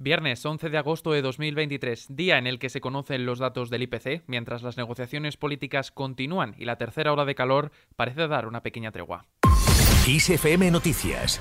Viernes 11 de agosto de 2023, día en el que se conocen los datos del IPC, mientras las negociaciones políticas continúan y la tercera hora de calor parece dar una pequeña tregua. ISFM Noticias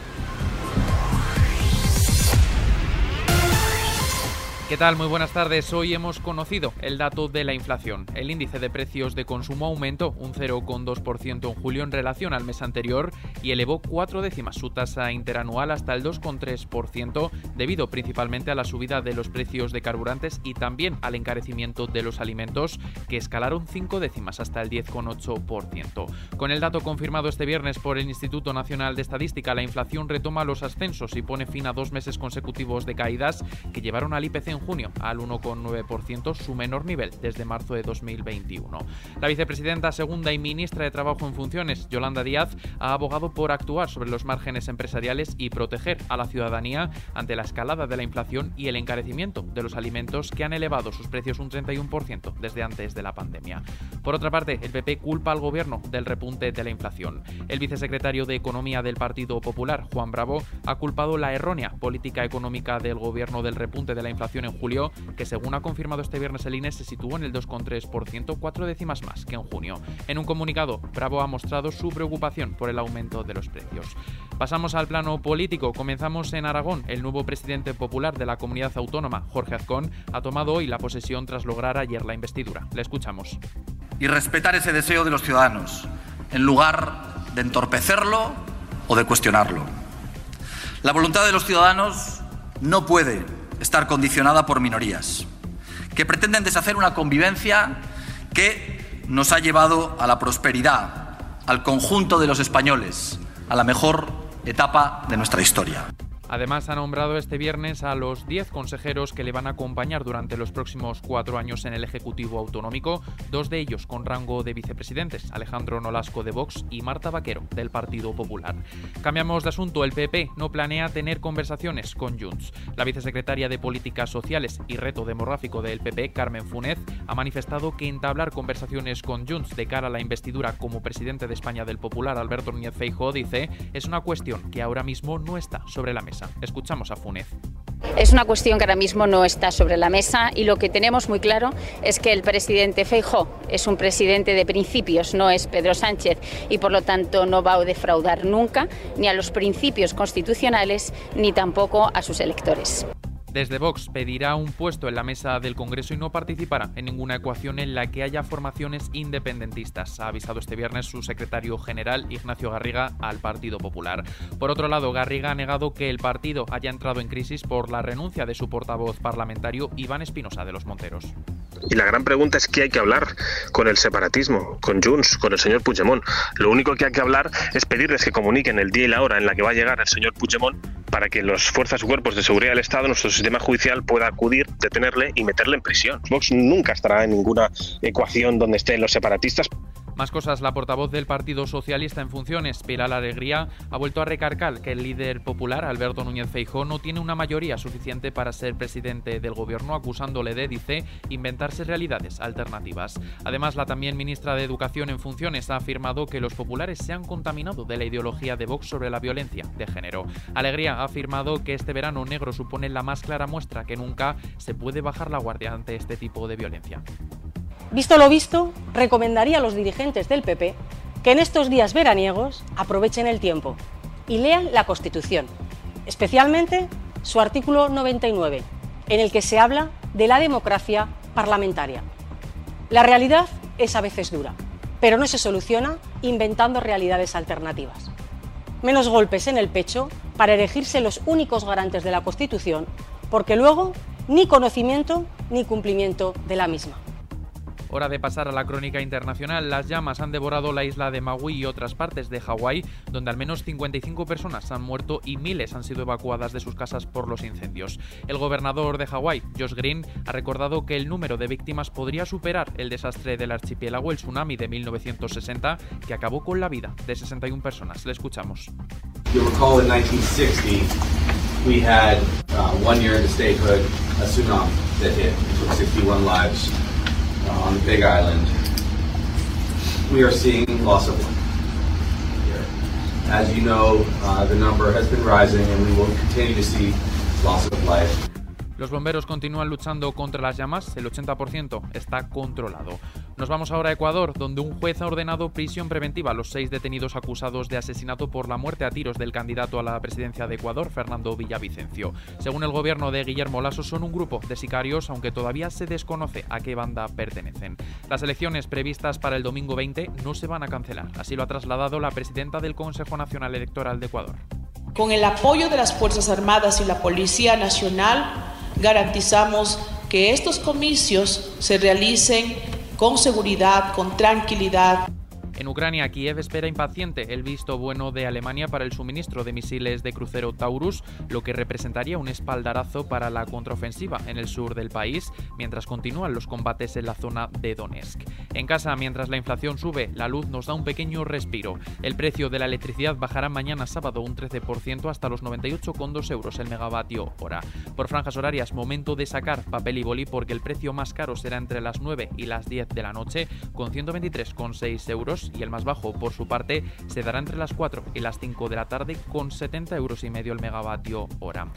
¿Qué tal? Muy buenas tardes. Hoy hemos conocido el dato de la inflación. El índice de precios de consumo aumentó un 0,2% en julio en relación al mes anterior y elevó cuatro décimas su tasa interanual hasta el 2,3% debido principalmente a la subida de los precios de carburantes y también al encarecimiento de los alimentos que escalaron cinco décimas hasta el 10,8%. Con el dato confirmado este viernes por el Instituto Nacional de Estadística, la inflación retoma los ascensos y pone fin a dos meses consecutivos de caídas que llevaron al IPC junio al 1,9%, su menor nivel desde marzo de 2021. La vicepresidenta segunda y ministra de Trabajo en funciones, Yolanda Díaz, ha abogado por actuar sobre los márgenes empresariales y proteger a la ciudadanía ante la escalada de la inflación y el encarecimiento de los alimentos que han elevado sus precios un 31% desde antes de la pandemia. Por otra parte, el PP culpa al gobierno del repunte de la inflación. El vicesecretario de Economía del Partido Popular, Juan Bravo, ha culpado la errónea política económica del gobierno del repunte de la inflación en julio, que según ha confirmado este viernes el INE se situó en el 2,3%, cuatro décimas más que en junio. En un comunicado, Bravo ha mostrado su preocupación por el aumento de los precios. Pasamos al plano político. Comenzamos en Aragón. El nuevo presidente popular de la comunidad autónoma, Jorge Azcón, ha tomado hoy la posesión tras lograr ayer la investidura. Le escuchamos. Y respetar ese deseo de los ciudadanos, en lugar de entorpecerlo o de cuestionarlo. La voluntad de los ciudadanos no puede estar condicionada por minorías, que pretenden deshacer una convivencia que nos ha llevado a la prosperidad, al conjunto de los españoles, a la mejor etapa de nuestra historia. Además, ha nombrado este viernes a los 10 consejeros que le van a acompañar durante los próximos cuatro años en el Ejecutivo Autonómico, dos de ellos con rango de vicepresidentes, Alejandro Nolasco de Vox y Marta Vaquero del Partido Popular. Cambiamos de asunto, el PP no planea tener conversaciones con Junts. La vicesecretaria de Políticas Sociales y Reto Demográfico del PP, Carmen Funet, ha manifestado que entablar conversaciones con Junts de cara a la investidura como presidente de España del Popular, Alberto Núñez Feijóo, dice, es una cuestión que ahora mismo no está sobre la mesa. Escuchamos a Funes. Es una cuestión que ahora mismo no está sobre la mesa y lo que tenemos muy claro es que el presidente Feijó es un presidente de principios, no es Pedro Sánchez y por lo tanto no va a defraudar nunca ni a los principios constitucionales ni tampoco a sus electores. Desde Vox pedirá un puesto en la mesa del Congreso y no participará en ninguna ecuación en la que haya formaciones independentistas, ha avisado este viernes su secretario general Ignacio Garriga al Partido Popular. Por otro lado, Garriga ha negado que el partido haya entrado en crisis por la renuncia de su portavoz parlamentario Iván Espinosa de los Monteros. Y la gran pregunta es qué hay que hablar con el separatismo, con Junts, con el señor Puigdemont. Lo único que hay que hablar es pedirles que comuniquen el día y la hora en la que va a llegar el señor Puigdemont para que las fuerzas y cuerpos de seguridad del Estado, nuestro sistema judicial, pueda acudir, detenerle y meterle en prisión. Vox nunca estará en ninguna ecuación donde estén los separatistas. Más cosas, la portavoz del Partido Socialista en funciones, Pilar Alegría, ha vuelto a recargar que el líder popular, Alberto Núñez Feijó, no tiene una mayoría suficiente para ser presidente del gobierno, acusándole de, dice, inventarse realidades alternativas. Además, la también ministra de Educación en funciones ha afirmado que los populares se han contaminado de la ideología de Vox sobre la violencia de género. Alegría ha afirmado que este verano negro supone la más clara muestra que nunca se puede bajar la guardia ante este tipo de violencia. Visto lo visto, recomendaría a los dirigentes del PP que en estos días veraniegos aprovechen el tiempo y lean la Constitución, especialmente su artículo 99, en el que se habla de la democracia parlamentaria. La realidad es a veces dura, pero no se soluciona inventando realidades alternativas. Menos golpes en el pecho para elegirse los únicos garantes de la Constitución, porque luego ni conocimiento ni cumplimiento de la misma. Hora de pasar a la crónica internacional. Las llamas han devorado la isla de Maui y otras partes de Hawái, donde al menos 55 personas han muerto y miles han sido evacuadas de sus casas por los incendios. El gobernador de Hawái, Josh Green, ha recordado que el número de víctimas podría superar el desastre del archipiélago, el tsunami de 1960, que acabó con la vida de 61 personas. Le escuchamos. we had uh, one year into statehood, a tsunami that hit, took 61 lives. On the Big Island, we are seeing loss of life. As you know, uh, the number has been rising, and we will continue to see loss of life Los bomberos continúan luchando contra las llamas, el 80% está controlado. Nos vamos ahora a Ecuador, donde un juez ha ordenado prisión preventiva a los seis detenidos acusados de asesinato por la muerte a tiros del candidato a la presidencia de Ecuador, Fernando Villavicencio. Según el gobierno de Guillermo Lasso, son un grupo de sicarios, aunque todavía se desconoce a qué banda pertenecen. Las elecciones previstas para el domingo 20 no se van a cancelar, así lo ha trasladado la presidenta del Consejo Nacional Electoral de Ecuador. Con el apoyo de las Fuerzas Armadas y la Policía Nacional, garantizamos que estos comicios se realicen con seguridad, con tranquilidad. En Ucrania, Kiev espera impaciente el visto bueno de Alemania para el suministro de misiles de crucero Taurus, lo que representaría un espaldarazo para la contraofensiva en el sur del país, mientras continúan los combates en la zona de Donetsk. En casa, mientras la inflación sube, la luz nos da un pequeño respiro. El precio de la electricidad bajará mañana sábado un 13% hasta los 98,2 euros el megavatio hora. Por franjas horarias, momento de sacar papel y boli porque el precio más caro será entre las 9 y las 10 de la noche, con 123,6 euros y el más bajo, por su parte, se dará entre las 4 y las 5 de la tarde con 70 euros y medio el megavatio hora.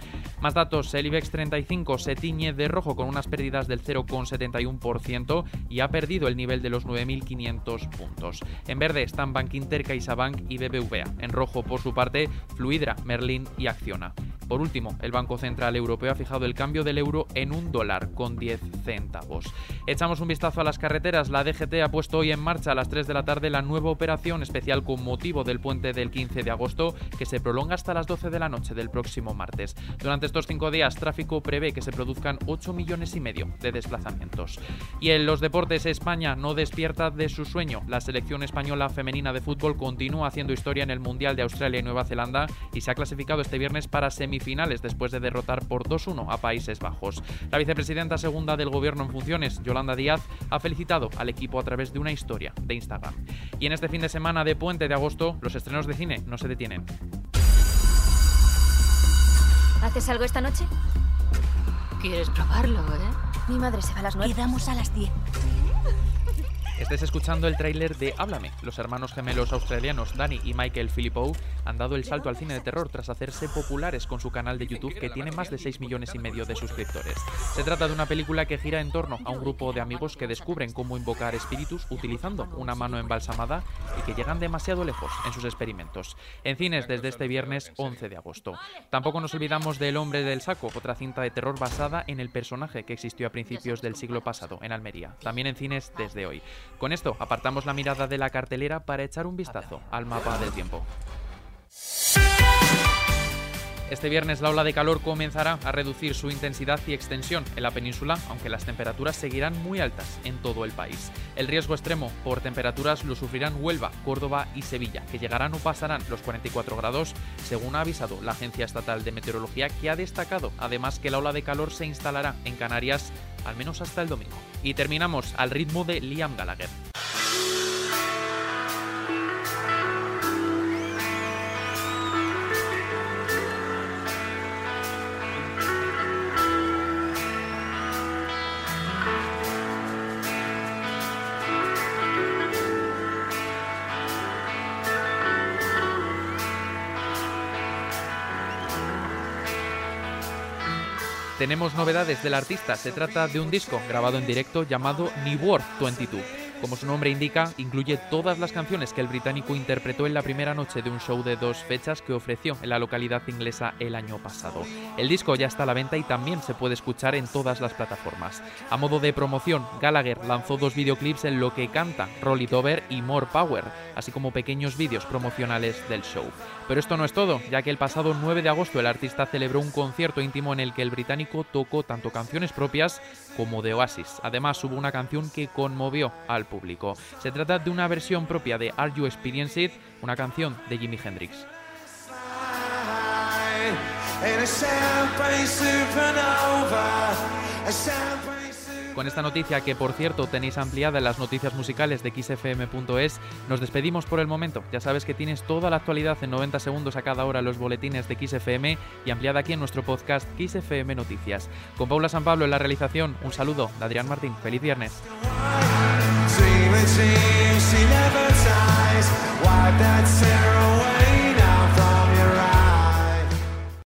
Más datos, el IBEX 35 se tiñe de rojo con unas pérdidas del 0,71% y ha perdido el nivel de los 9.500 puntos. En verde están Bank Inter, CaixaBank y BBVA. En rojo, por su parte, Fluidra, Merlin y Acciona. Por último, el Banco Central Europeo ha fijado el cambio del euro en un dólar con 10 centavos. Echamos un vistazo a las carreteras. La DGT ha puesto hoy en marcha a las 3 de la tarde la nueva operación especial con motivo del puente del 15 de agosto que se prolonga hasta las 12 de la noche del próximo martes. Durante estos cinco días, tráfico prevé que se produzcan 8 millones y medio de desplazamientos. Y en los deportes, España no despierta de su sueño. La selección española femenina de fútbol continúa haciendo historia en el Mundial de Australia y Nueva Zelanda y se ha clasificado este viernes para semifinales finales después de derrotar por 2-1 a Países Bajos. La vicepresidenta segunda del gobierno en funciones, Yolanda Díaz, ha felicitado al equipo a través de una historia de Instagram. Y en este fin de semana de puente de agosto, los estrenos de cine no se detienen. ¿Haces algo esta noche? ¿Quieres probarlo, eh? Mi madre se va a las 9. Quedamos a las 10. Estés escuchando el tráiler de Háblame. Los hermanos gemelos australianos Danny y Michael Philippou han dado el salto al cine de terror tras hacerse populares con su canal de YouTube que tiene más de 6 millones y medio de suscriptores. Se trata de una película que gira en torno a un grupo de amigos que descubren cómo invocar espíritus utilizando una mano embalsamada y que llegan demasiado lejos en sus experimentos. En cines desde este viernes 11 de agosto. Tampoco nos olvidamos de El hombre del saco, otra cinta de terror basada en el personaje que existió a principios del siglo pasado en Almería. También en cines desde hoy. Con esto apartamos la mirada de la cartelera para echar un vistazo al mapa del tiempo. Este viernes la ola de calor comenzará a reducir su intensidad y extensión en la península, aunque las temperaturas seguirán muy altas en todo el país. El riesgo extremo por temperaturas lo sufrirán Huelva, Córdoba y Sevilla, que llegarán o pasarán los 44 grados, según ha avisado la Agencia Estatal de Meteorología, que ha destacado además que la ola de calor se instalará en Canarias al menos hasta el domingo. Y terminamos al ritmo de Liam Gallagher. Tenemos novedades del artista. Se trata de un disco grabado en directo llamado New World 22. Como su nombre indica, incluye todas las canciones que el británico interpretó en la primera noche de un show de dos fechas que ofreció en la localidad inglesa el año pasado. El disco ya está a la venta y también se puede escuchar en todas las plataformas. A modo de promoción, Gallagher lanzó dos videoclips en lo que canta Roll It Over y More Power, así como pequeños vídeos promocionales del show. Pero esto no es todo, ya que el pasado 9 de agosto el artista celebró un concierto íntimo en el que el británico tocó tanto canciones propias como de Oasis. Además, hubo una canción que conmovió al público. Se trata de una versión propia de Are You Experienced It, una canción de Jimi Hendrix. Con esta noticia, que por cierto tenéis ampliada en las noticias musicales de xfm.es, nos despedimos por el momento. Ya sabes que tienes toda la actualidad en 90 segundos a cada hora los boletines de XFM y ampliada aquí en nuestro podcast XFM Noticias. Con Paula San Pablo en la realización, un saludo de Adrián Martín. Feliz viernes. It seems she never dies. Wipe that tear away.